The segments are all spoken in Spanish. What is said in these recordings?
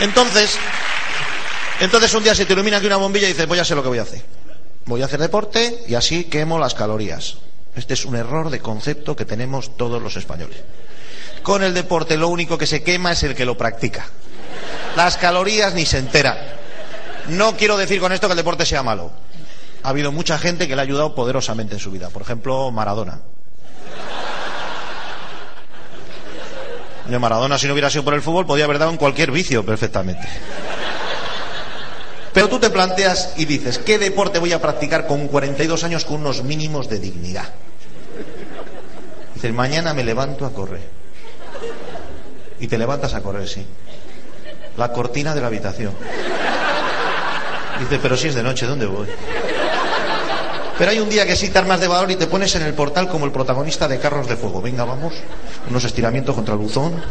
Entonces, entonces un día se te ilumina aquí una bombilla y dices, voy a hacer lo que voy a hacer. Voy a hacer deporte y así quemo las calorías. Este es un error de concepto que tenemos todos los españoles. Con el deporte lo único que se quema es el que lo practica. Las calorías ni se entera. No quiero decir con esto que el deporte sea malo. Ha habido mucha gente que le ha ayudado poderosamente en su vida. Por ejemplo, Maradona. De Maradona, si no hubiera sido por el fútbol, podía haber dado en cualquier vicio perfectamente. Pero tú te planteas y dices, ¿qué deporte voy a practicar con 42 años con unos mínimos de dignidad? Dices, mañana me levanto a correr. Y te levantas a correr, sí. La cortina de la habitación. Dices, pero si es de noche, ¿dónde voy? Pero hay un día que sí te armas de valor y te pones en el portal como el protagonista de Carros de Fuego. Venga, vamos. Unos estiramientos contra el buzón.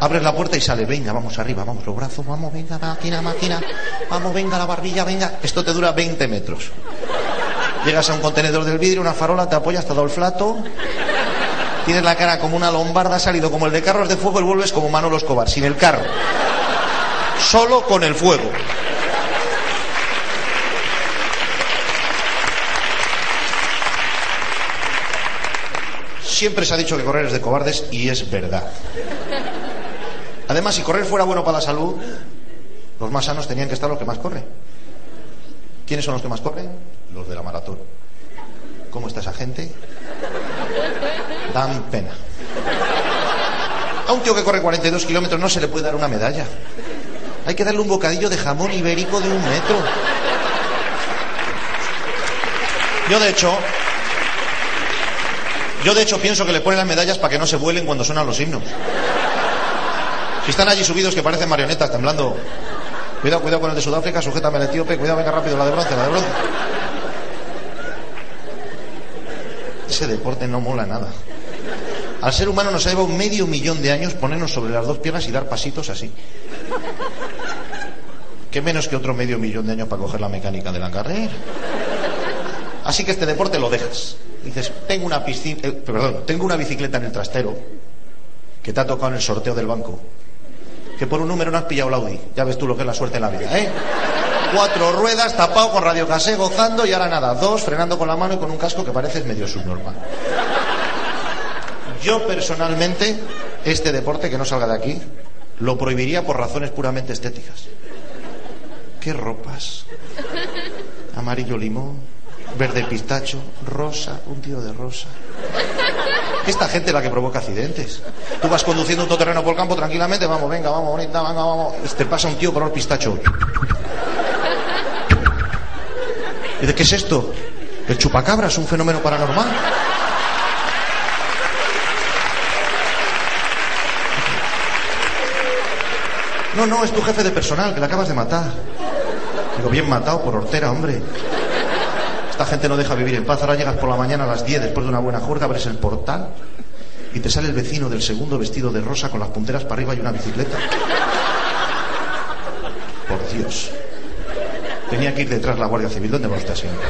Abres la puerta y sale, venga, vamos arriba, vamos, los brazos, vamos, venga, máquina, máquina, vamos, venga, la barbilla, venga. Esto te dura 20 metros. Llegas a un contenedor del vidrio, una farola, te apoyas, te ha dado el flato. Tienes la cara como una lombarda, ha salido como el de carros de fuego y vuelves como Manolo Escobar, sin el carro. Solo con el fuego. Siempre se ha dicho que correr es de cobardes y es verdad. Además, si correr fuera bueno para la salud, los más sanos tenían que estar los que más corren. ¿Quiénes son los que más corren? Los de la maratón. ¿Cómo está esa gente? Dan pena. A un tío que corre 42 kilómetros no se le puede dar una medalla. Hay que darle un bocadillo de jamón ibérico de un metro. Yo, de hecho, yo de hecho pienso que le ponen las medallas para que no se vuelen cuando suenan los himnos. Si están allí subidos que parecen marionetas temblando. Cuidado, cuidado con el de Sudáfrica, sujétame al etíope, cuidado, venga rápido, la de bronce, la de bronce. Ese deporte no mola nada. Al ser humano nos ha llevado medio millón de años ponernos sobre las dos piernas y dar pasitos así. ¿Qué menos que otro medio millón de años para coger la mecánica de la carrera? Así que este deporte lo dejas. Dices, tengo una piscina, eh, tengo una bicicleta en el trastero que te ha tocado en el sorteo del banco. Que por un número no has pillado el Audi. Ya ves tú lo que es la suerte en la vida, ¿eh? Cuatro ruedas, tapado con radio casé, gozando y ahora nada. Dos, frenando con la mano y con un casco que pareces medio subnormal. Yo personalmente, este deporte que no salga de aquí, lo prohibiría por razones puramente estéticas. ¿Qué ropas? Amarillo limón, verde pistacho, rosa, un tiro de rosa. Esta gente es la que provoca accidentes. Tú vas conduciendo un todoterreno por el campo tranquilamente, vamos, venga, vamos, bonita, venga, vamos. Te pasa un tío color pistacho. ¿Y de qué es esto? El chupacabra es un fenómeno paranormal. No, no, es tu jefe de personal, que le acabas de matar. Digo, bien matado por hortera, hombre. Esta gente no deja vivir en paz. Ahora llegas por la mañana a las 10 después de una buena juerga, abres el portal y te sale el vecino del segundo vestido de rosa con las punteras para arriba y una bicicleta. Por Dios. Tenía que ir detrás la Guardia Civil. ¿Dónde va usted siempre?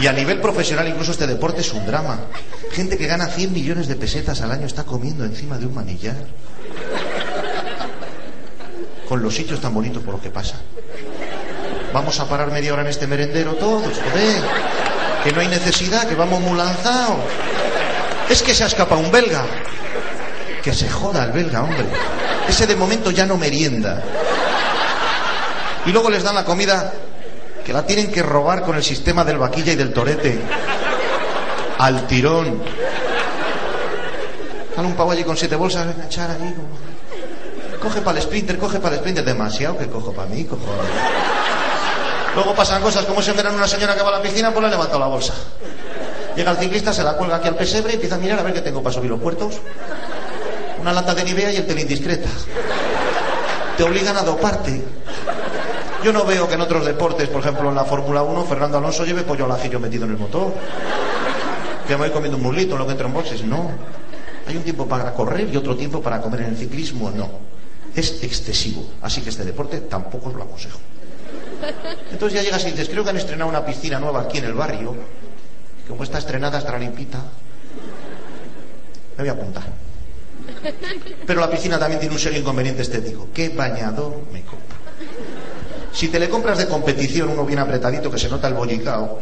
Y a nivel profesional incluso este deporte es un drama. Gente que gana 100 millones de pesetas al año está comiendo encima de un manillar. Con los sitios tan bonitos por lo que pasa. Vamos a parar media hora en este merendero todos, joder. Que no hay necesidad, que vamos muy lanzados. Es que se ha escapado un belga. Que se joda el belga, hombre. Ese de momento ya no merienda. Y luego les dan la comida que la tienen que robar con el sistema del vaquilla y del torete. Al tirón. Dale un pavo allí con siete bolsas, echar ahí. Coge para el sprinter, coge para el sprinter. Demasiado que cojo para mí, cojones. Luego pasan cosas como si en verano una señora que va a la piscina, pues le ha levantado la bolsa. Llega el ciclista, se la cuelga aquí al pesebre y empieza a mirar a ver qué tengo para subir los puertos. Una lata de Nivea y el tele indiscreta. Te obligan a doparte. Yo no veo que en otros deportes, por ejemplo en la Fórmula 1, Fernando Alonso lleve pollo al ajillo metido en el motor. Que me voy comiendo un muslito en lo que entro en boxes. No. Hay un tiempo para correr y otro tiempo para comer en el ciclismo. No. Es excesivo. Así que este deporte tampoco os lo aconsejo. Entonces ya llegas y dices, creo que han estrenado una piscina nueva aquí en el barrio. Como está estrenada, estará limpita. Me voy a apuntar. Pero la piscina también tiene un serio inconveniente estético. ¿Qué bañador me compro? Si te le compras de competición uno bien apretadito que se nota el bollicao,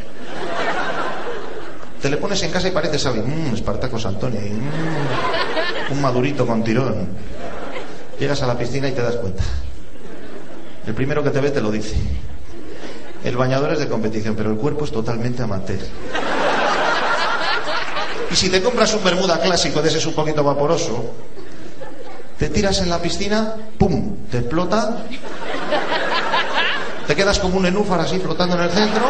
te le pones en casa y parece sabe, mmm, Espartaco Santoni, mmm, un madurito con tirón. Llegas a la piscina y te das cuenta. El primero que te ve te lo dice. El bañador es de competición, pero el cuerpo es totalmente amateur. Y si te compras un bermuda clásico de ese es un poquito vaporoso, te tiras en la piscina, ¡pum! Te explota, te quedas como un nenúfar así flotando en el centro.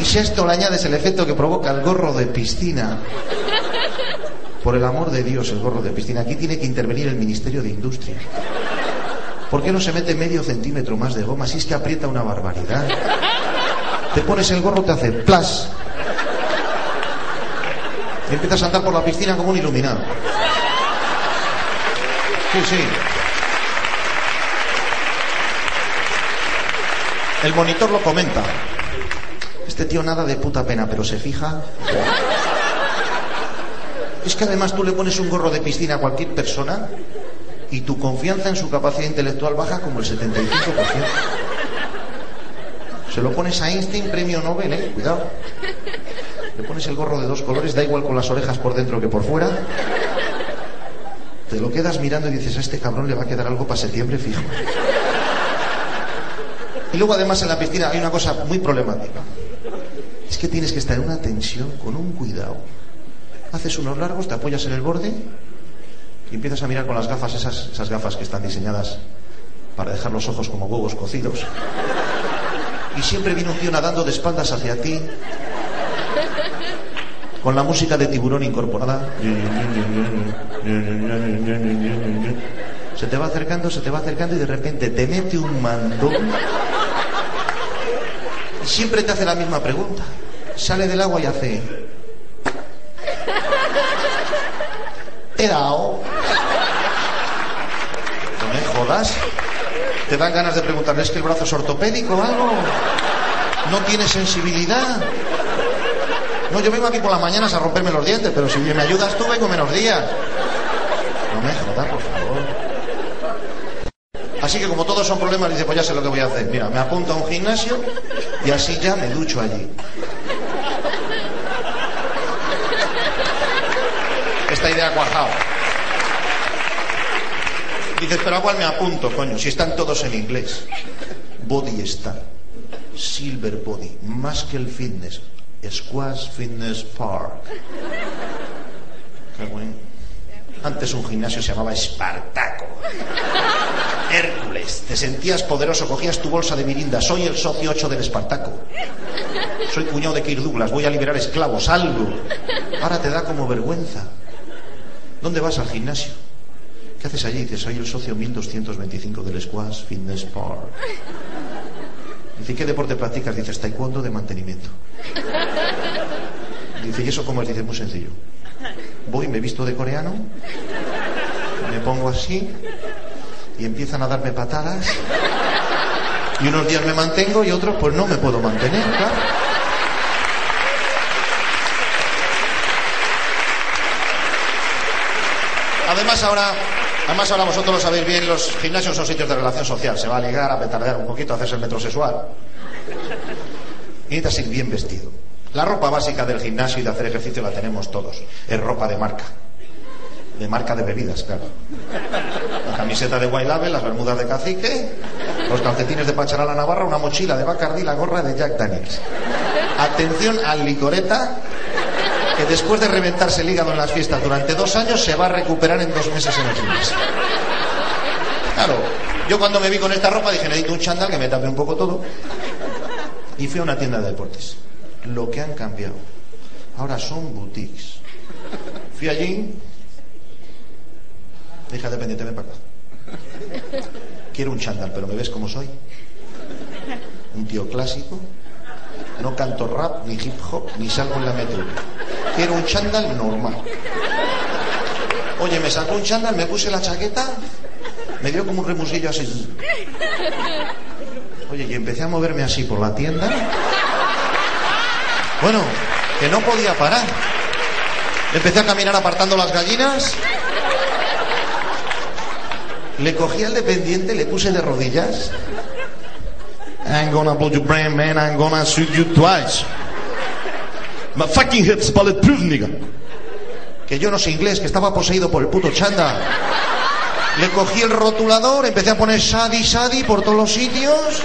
Y si a esto le añades el efecto que provoca el gorro de piscina, por el amor de Dios, el gorro de piscina, aquí tiene que intervenir el Ministerio de Industria. ¿Por qué no se mete medio centímetro más de goma? Si es que aprieta una barbaridad. Te pones el gorro, te hace plas. Y empiezas a andar por la piscina como un iluminado. Sí, sí. El monitor lo comenta. Este tío nada de puta pena, pero se fija. Es que además tú le pones un gorro de piscina a cualquier persona y tu confianza en su capacidad intelectual baja como el 75%. Se lo pones a Einstein, premio Nobel, ¿eh? Cuidado. Le pones el gorro de dos colores, da igual con las orejas por dentro que por fuera. Te lo quedas mirando y dices, a este cabrón le va a quedar algo para septiembre fijo. Y luego además en la piscina hay una cosa muy problemática. Es que tienes que estar en una tensión con un cuidado. Haces unos largos, te apoyas en el borde y empiezas a mirar con las gafas, esas, esas gafas que están diseñadas para dejar los ojos como huevos cocidos. Y siempre viene un tío nadando de espaldas hacia ti, con la música de tiburón incorporada. Se te va acercando, se te va acercando y de repente te mete un mandón y siempre te hace la misma pregunta. Sale del agua y hace. He dado. Te dan ganas de preguntarle, ¿es que el brazo es ortopédico o algo? ¿No tiene sensibilidad? No, yo vengo aquí por las mañanas a romperme los dientes, pero si me ayudas tú, vengo menos días. No me jodas, por favor. Así que como todos son problemas, dice, pues ya sé lo que voy a hacer. Mira, me apunto a un gimnasio y así ya me ducho allí. Esta idea cuajado. Dices, pero a me apunto, coño, si están todos en inglés. Body está. Silver Body, más que el fitness. Squash Fitness Park. Qué bueno. Antes un gimnasio se llamaba Espartaco. Hércules, te sentías poderoso, cogías tu bolsa de mirinda. Soy el socio 8 del Espartaco. Soy cuñado de Kirk Douglas, voy a liberar esclavos, algo. Ahora te da como vergüenza. ¿Dónde vas al gimnasio? ¿Qué haces allí? Dices, soy el socio 1225 del Squash Fitness Park. Dice, ¿qué deporte practicas? Dices, taekwondo de mantenimiento. Dice, ¿y eso cómo es? Dice, muy sencillo. Voy, me visto de coreano, me pongo así y empiezan a darme patadas. Y unos días me mantengo y otros pues no me puedo mantener, claro. Además ahora, además ahora vosotros lo sabéis bien, los gimnasios son sitios de relación social. Se va a ligar, a petardear un poquito, a hacerse el metrosexual. Y necesitas ir bien vestido. La ropa básica del gimnasio y de hacer ejercicio la tenemos todos. Es ropa de marca. De marca de bebidas, claro. La camiseta de Label, las bermudas de cacique, los calcetines de Pacharala Navarra, una mochila de Bacardi, la gorra de Jack Daniels. Atención al licoreta después de reventarse el hígado en las fiestas durante dos años se va a recuperar en dos meses en el gimnasio. Claro, yo cuando me vi con esta ropa dije, necesito un chándal que me tape un poco todo. Y fui a una tienda de deportes. lo que han cambiado. Ahora son boutiques. Fui allí, dije dependiente, ven para acá. Quiero un chándal, pero me ves como soy. Un tío clásico. No canto rap, ni hip hop, ni salgo en la metro. Quiero un chándal normal. Oye, me sacó un chándal, me puse la chaqueta, me dio como un remusillo así. Oye, y empecé a moverme así por la tienda. Bueno, que no podía parar. Empecé a caminar apartando las gallinas. Le cogí al dependiente, le puse de rodillas. I'm gonna blow your brain, man. I'm gonna shoot you twice. My fucking head's bulletproof, nigga. Que yo no sé inglés, que estaba poseído por el puto chanda. Le cogí el rotulador, empecé a poner Sadi, Sadi por todos los sitios,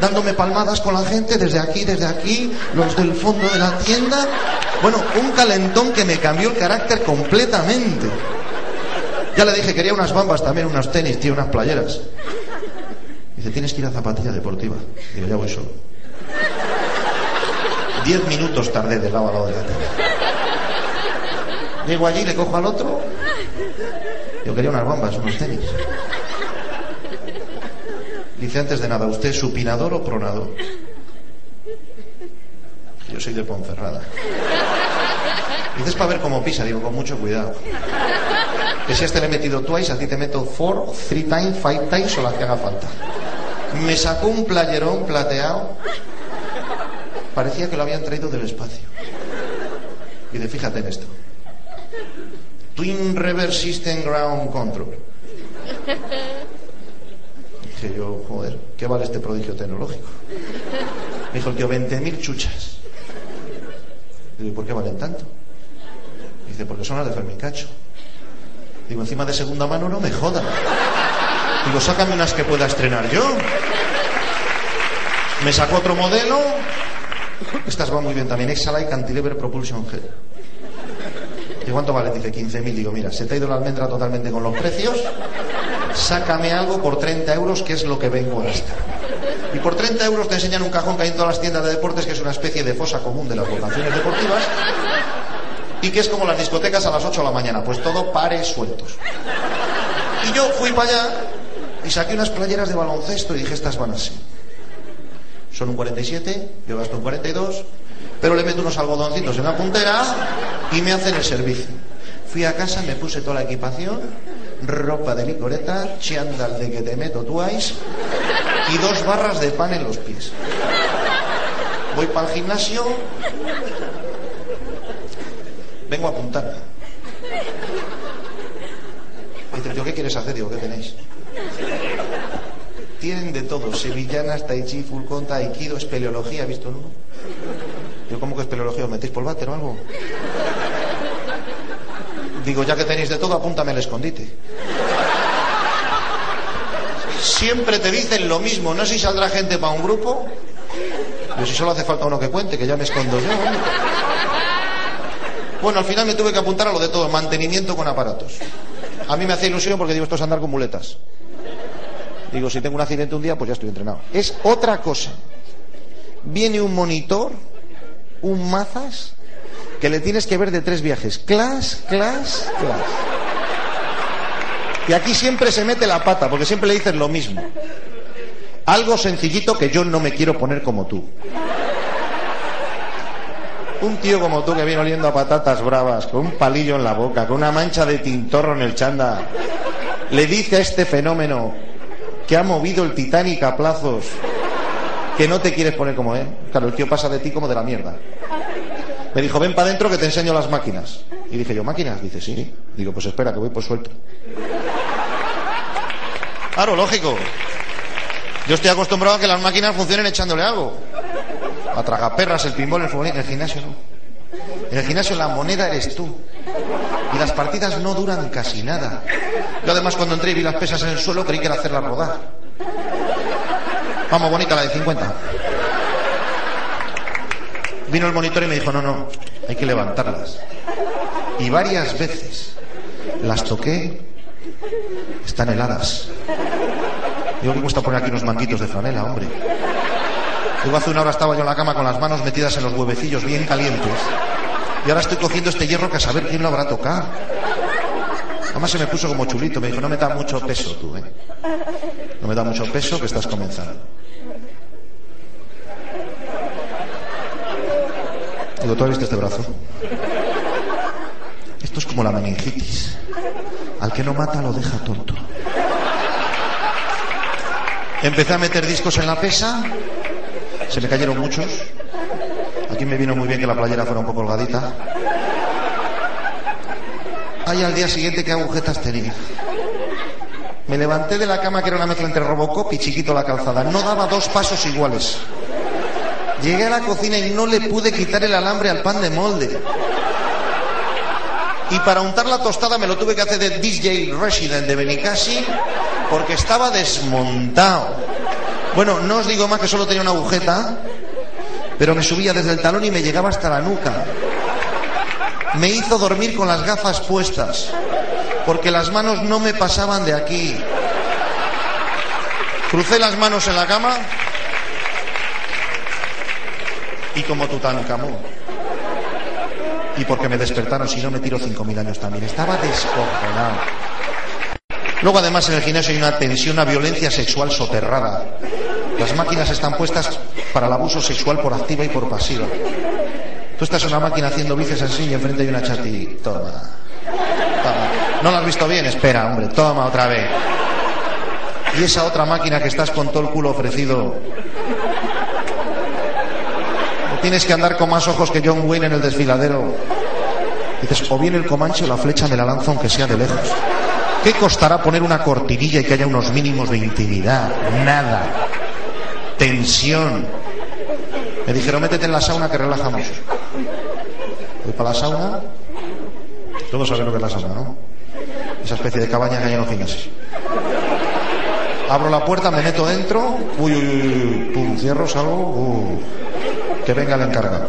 dándome palmadas con la gente, desde aquí, desde aquí, los del fondo de la tienda. Bueno, un calentón que me cambió el carácter completamente. Ya le dije, quería unas bambas también, unos tenis, tío, unas playeras. Dice, tienes que ir a zapatilla deportiva. Digo, ya voy solo. Diez minutos tardé de lado a lado de la tienda. Llego allí, le cojo al otro. Yo quería unas bambas, unos tenis. Dice antes de nada, ¿usted es supinador o pronador? Yo soy de Ponferrada. Dices para ver cómo pisa, digo, con mucho cuidado. Que si a este le he metido twice, a ti te meto four, three times, five times o las que haga falta. Me sacó un playerón plateado. Parecía que lo habían traído del espacio. Y de fíjate en esto. Twin Reverse System Ground Control. Dije yo, joder, ¿qué vale este prodigio tecnológico? Me dijo el tío, 20.000 chuchas. Digo, ¿por qué valen tanto? Dice, porque son las de Fermín Cacho. Digo, encima de segunda mano no me joda. Digo, sácame unas que pueda estrenar yo. Me sacó otro modelo. Estas van muy bien también. Exalite Cantilever Propulsion Gel. ¿Y cuánto vale? Dice 15.000. Digo, mira, se te ha ido la almendra totalmente con los precios. Sácame algo por 30 euros, que es lo que vengo a gastar. Y por 30 euros te enseñan un cajón que hay en todas las tiendas de deportes, que es una especie de fosa común de las vocaciones deportivas. Y que es como las discotecas a las 8 de la mañana, pues todo pares sueltos. Y yo fui para allá y saqué unas playeras de baloncesto y dije, estas van así. Son un 47, yo gasto un 42, pero le meto unos algodoncitos en la puntera y me hacen el servicio. Fui a casa, me puse toda la equipación, ropa de licoreta, chándal de que te meto twice y dos barras de pan en los pies. Voy para el gimnasio, vengo a apuntar. Dice, ¿yo qué quieres hacer? Digo, ¿qué tenéis? Tienen de todo, sevillanas, tai chi, fulcón, aikido, espeleología, ¿has visto uno? Yo, ¿cómo que espeleología? ¿Os metéis por váter o algo? Digo, ya que tenéis de todo, apúntame al escondite. Siempre te dicen lo mismo, no sé si saldrá gente para un grupo. Pero si solo hace falta uno que cuente, que ya me escondo yo. Bueno, al final me tuve que apuntar a lo de todo, mantenimiento con aparatos. A mí me hace ilusión porque digo, esto es andar con muletas. Digo, si tengo un accidente un día, pues ya estoy entrenado. Es otra cosa. Viene un monitor, un mazas, que le tienes que ver de tres viajes. Class, class, class. Y aquí siempre se mete la pata, porque siempre le dices lo mismo. Algo sencillito que yo no me quiero poner como tú. Un tío como tú que viene oliendo a patatas bravas, con un palillo en la boca, con una mancha de tintorro en el chanda, le dice a este fenómeno que ha movido el Titanic a plazos que no te quieres poner como él. Claro, el tío pasa de ti como de la mierda. Me dijo, ven para adentro que te enseño las máquinas. Y dije yo, ¿máquinas? Dice, sí. Digo, pues espera, que voy por suelto. Claro, lógico. Yo estoy acostumbrado a que las máquinas funcionen echándole algo. A tragaperras, el pinball, el el gimnasio no. En el gimnasio la moneda eres tú. Las partidas no duran casi nada. Yo además cuando entré y vi las pesas en el suelo creí que era hacerlas rodar. Vamos, bonita la de 50. Vino el monitor y me dijo, no, no, hay que levantarlas. Y varias veces las toqué, están heladas. Digo, me cuesta poner aquí unos manguitos de franela, hombre. Digo, hace una hora estaba yo en la cama con las manos metidas en los huevecillos bien calientes. Y ahora estoy cogiendo este hierro que a saber quién lo habrá tocado. Además se me puso como chulito, me dijo, no me da mucho peso tú, ¿eh? No me da mucho peso que estás comenzando. Digo, ¿tú has visto este brazo? Esto es como la meningitis. Al que no mata lo deja tonto. Empecé a meter discos en la pesa, se me cayeron muchos. Aquí me vino muy bien que la playera fuera un poco holgadita. Ay, al día siguiente qué agujetas tenía. Me levanté de la cama que era una mezcla entre Robocop y chiquito la calzada. No daba dos pasos iguales. Llegué a la cocina y no le pude quitar el alambre al pan de molde. Y para untar la tostada me lo tuve que hacer de DJ Resident de Benicassi porque estaba desmontado. Bueno, no os digo más que solo tenía una agujeta, pero me subía desde el talón y me llegaba hasta la nuca. Me hizo dormir con las gafas puestas, porque las manos no me pasaban de aquí. Crucé las manos en la cama y como Tutankamón. Y porque me despertaron, si no me tiro cinco mil años también. Estaba descojonado. Luego además en el gimnasio hay una tensión, una violencia sexual soterrada. Las máquinas están puestas para el abuso sexual por activa y por pasiva. Tú estás en una máquina haciendo bíceps así y enfrente hay una chati. Toma. Toma. ¿No lo has visto bien? Espera, hombre. Toma otra vez. Y esa otra máquina que estás con todo el culo ofrecido. Tienes que andar con más ojos que John Wayne en el desfiladero. Dices, o bien el comanche o la flecha me la lanzo aunque sea de lejos. ¿Qué costará poner una cortinilla y que haya unos mínimos de intimidad? Nada. Tensión. Me dijeron, métete en la sauna que relajamos. Voy para la sauna. Todos saben lo que es la sauna, ¿no? Esa especie de cabaña que hay en los gimnasios. Abro la puerta, me meto dentro. Uy, uy, uy, pum, cierro, salgo. Uh, que venga el encargado.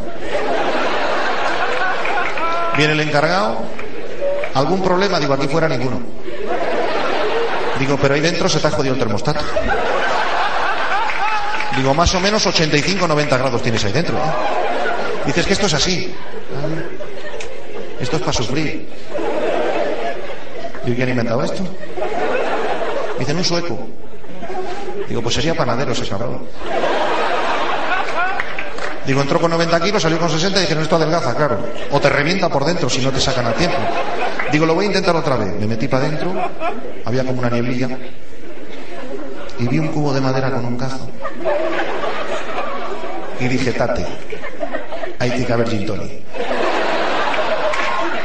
Viene el encargado. ¿Algún problema? Digo, aquí fuera ninguno. Digo, pero ahí dentro se te ha jodido el termostato. Digo, más o menos 85 90 grados tienes ahí dentro. ¿eh? Dices que esto es así. Esto es para sufrir. Digo, ¿quién ha inventado esto? Dicen un sueco. Digo, pues sería panadero ese cabrón. Digo, entró con 90 kilos, salió con 60 y dijeron, esto adelgaza, claro. O te revienta por dentro si no te sacan a tiempo. Digo, lo voy a intentar otra vez. Me metí para adentro, había como una nieblilla, y vi un cubo de madera con un cazo. Y dije, tate, tiene que haber gin tonic.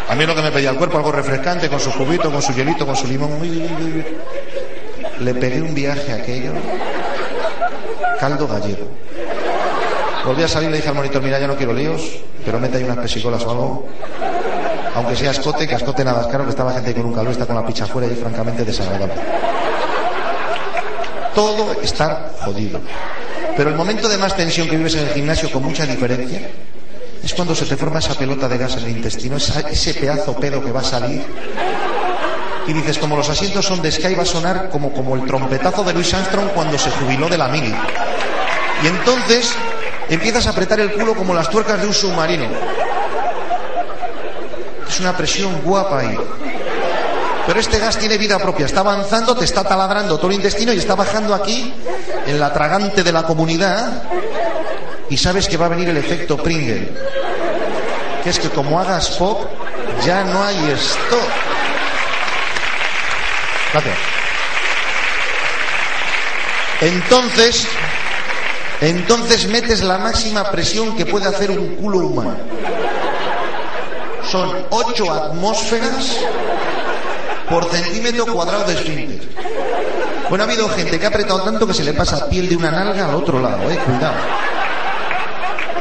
A mí lo que me pedía el cuerpo, algo refrescante, con su cubito, con su hielito, con su limón. Le pegué un viaje a aquello. Caldo gallego. Volví a salir y le dije al monitor, mira, ya no quiero líos, pero mete ahí unas pesicolas o algo. Aunque sea escote, que escote nada es caro, que estaba gente con un calor, está con la picha afuera y francamente desagradable. Todo está jodido. Pero el momento de más tensión que vives en el gimnasio con mucha diferencia es cuando se te forma esa pelota de gas en el intestino, ese pedazo pedo que va a salir. Y dices, como los asientos son de Sky, va a sonar como, como el trompetazo de Louis Armstrong cuando se jubiló de la mili. Y entonces empiezas a apretar el culo como las tuercas de un submarino. Es una presión guapa ahí. Pero este gas tiene vida propia, está avanzando, te está taladrando todo el intestino y está bajando aquí, en la tragante de la comunidad, y sabes que va a venir el efecto Pringle. Que es que como hagas pop, ya no hay stop. Gracias. Entonces, entonces metes la máxima presión que puede hacer un culo humano. Son ocho atmósferas por centímetro cuadrado de esfínter. Bueno, ha habido gente que ha apretado tanto que se le pasa piel de una nalga al otro lado, eh, cuidado.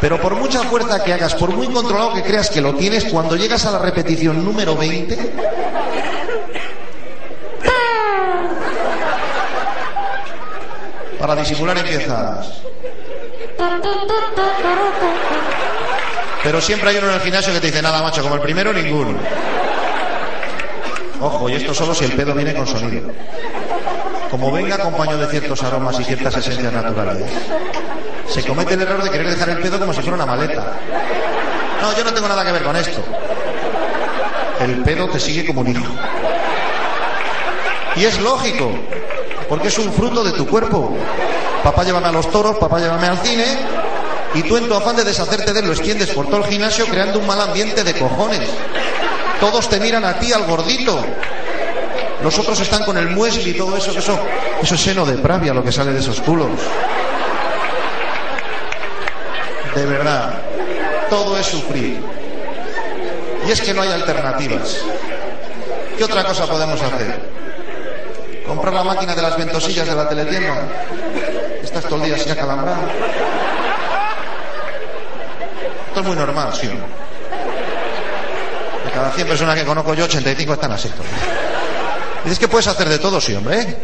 Pero por mucha fuerza que hagas, por muy controlado que creas que lo tienes, cuando llegas a la repetición número 20, para disimular empiezas. Pero siempre hay uno en el gimnasio que te dice nada, macho, como el primero, ninguno. Ojo, y esto solo si el pedo viene con sonido. Como venga acompañado de ciertos aromas y ciertas esencias naturales. Se comete el error de querer dejar el pedo como si fuera una maleta. No, yo no tengo nada que ver con esto. El pedo te sigue como un hijo. Y es lógico, porque es un fruto de tu cuerpo. Papá llévame a los toros, papá llévame al cine, y tú en tu afán de deshacerte de él lo extiendes por todo el gimnasio creando un mal ambiente de cojones. Todos te miran a ti, al gordito. Los otros están con el muesli y todo eso, eso, eso es seno de pravia lo que sale de esos culos. De verdad, todo es sufrir. Y es que no hay alternativas. ¿Qué otra cosa podemos hacer? Comprar la máquina de las ventosillas de la teletienda. Estás todo el día sin acalambrar. Esto es muy normal, sí. Cada 100 personas que conozco yo, 85 están así. Dices que puedes hacer de todo, sí, hombre.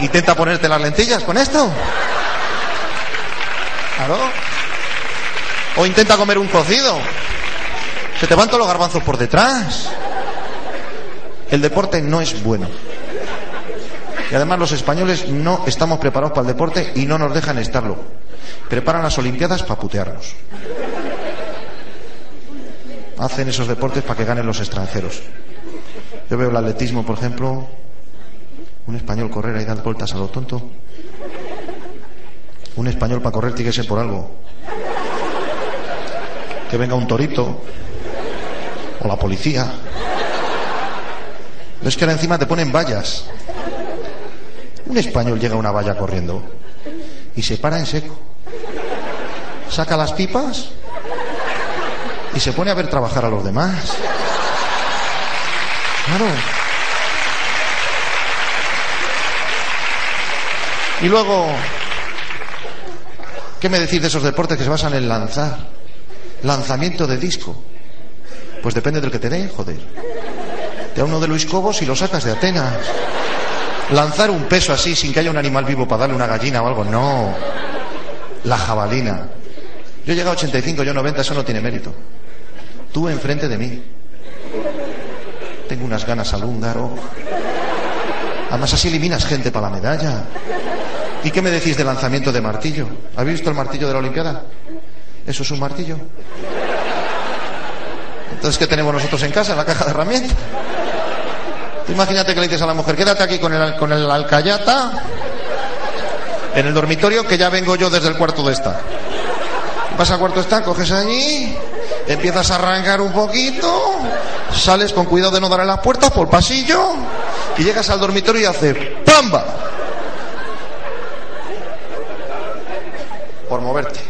Intenta ponerte las lentillas con esto. Claro. O intenta comer un cocido. Se te van todos los garbanzos por detrás. El deporte no es bueno. Y además los españoles no estamos preparados para el deporte y no nos dejan estarlo. Preparan las Olimpiadas para putearnos. Hacen esos deportes para que ganen los extranjeros. Yo veo el atletismo, por ejemplo, un español correr y dar vueltas a lo tonto. Un español para correr tiene que ser por algo. Que venga un torito o la policía. Es que ahora encima te ponen vallas. Un español llega a una valla corriendo y se para en seco. Saca las pipas y se pone a ver trabajar a los demás. Claro. Y luego, ¿qué me decís de esos deportes que se basan en lanzar? Lanzamiento de disco. Pues depende del que te dé, joder. Te da uno de Luis Cobos y lo sacas de Atenas. Lanzar un peso así sin que haya un animal vivo para darle una gallina o algo, no. La jabalina. Yo he llegado a 85, yo 90, eso no tiene mérito. Tú enfrente de mí. Tengo unas ganas al húngaro. Además así eliminas gente para la medalla. ¿Y qué me decís de lanzamiento de martillo? ¿Habéis visto el martillo de la Olimpiada? ¿Eso es un martillo? Entonces, ¿qué tenemos nosotros en casa? En la caja de herramientas. imagínate que le dices a la mujer, quédate aquí con el, con el alcayata en el dormitorio que ya vengo yo desde el cuarto de esta. Vas al cuarto de esta, coges allí, empiezas a arrancar un poquito, sales con cuidado de no darle las puertas por el pasillo y llegas al dormitorio y hace ¡pamba! Por moverte.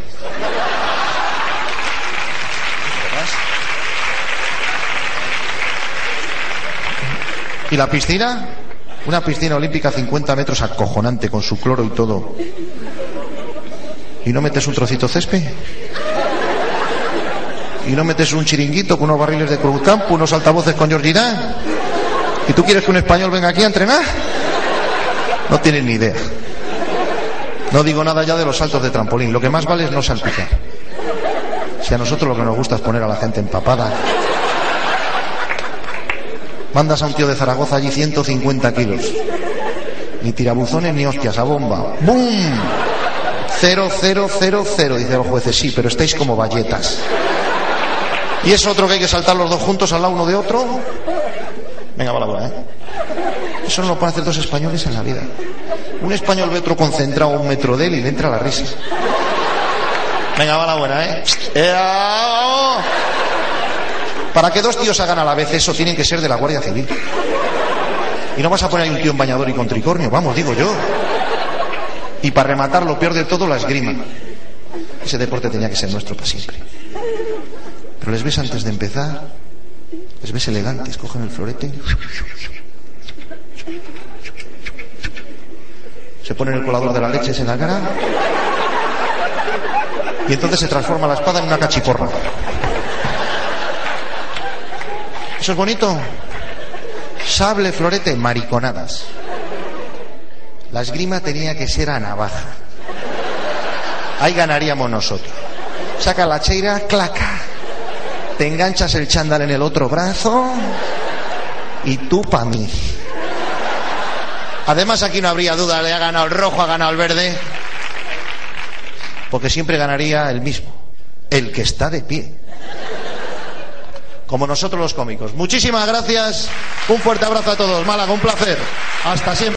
¿Y la piscina? Una piscina olímpica 50 metros acojonante con su cloro y todo. ¿Y no metes un trocito césped? ¿Y no metes un chiringuito con unos barriles de Cruzcampo, unos altavoces con Georgina? ¿Y tú quieres que un español venga aquí a entrenar? No tienes ni idea. No digo nada ya de los saltos de trampolín. Lo que más vale es no salpicar. Si a nosotros lo que nos gusta es poner a la gente empapada. Mandas a un tío de Zaragoza allí 150 kilos. Ni tirabuzones ni hostias, a bomba. ¡Bum! Cero, cero, cero, cero, dice los jueces. Sí, pero estáis como valletas. ¿Y es otro que hay que saltar los dos juntos al lado uno de otro? Venga, va la buena, ¿eh? Eso no lo pueden hacer dos españoles en la vida. Un español ve otro concentrado a un metro de él y le entra la risa. Venga, va la buena, ¿eh? Para que dos tíos hagan a la vez eso, tienen que ser de la Guardia Civil. Y no vas a poner ahí un tío en bañador y con tricornio, vamos, digo yo. Y para rematar, lo peor de todo, la esgrima. Ese deporte tenía que ser nuestro para siempre. Pero les ves antes de empezar, les ves elegantes, cogen el florete, se ponen el colador de la leche en la cara y entonces se transforma la espada en una cachiporra. ¿Eso es bonito? Sable, florete, mariconadas. La esgrima tenía que ser a navaja. Ahí ganaríamos nosotros. Saca la cheira, claca. Te enganchas el chándal en el otro brazo y tú pa' mí. Además aquí no habría duda, le ha ganado el rojo, ha ganado el verde. porque siempre ganaría el mismo, el que está de pie. Como nosotros los cómicos. Muchísimas gracias, un fuerte abrazo a todos. Málaga, un placer. Hasta siempre.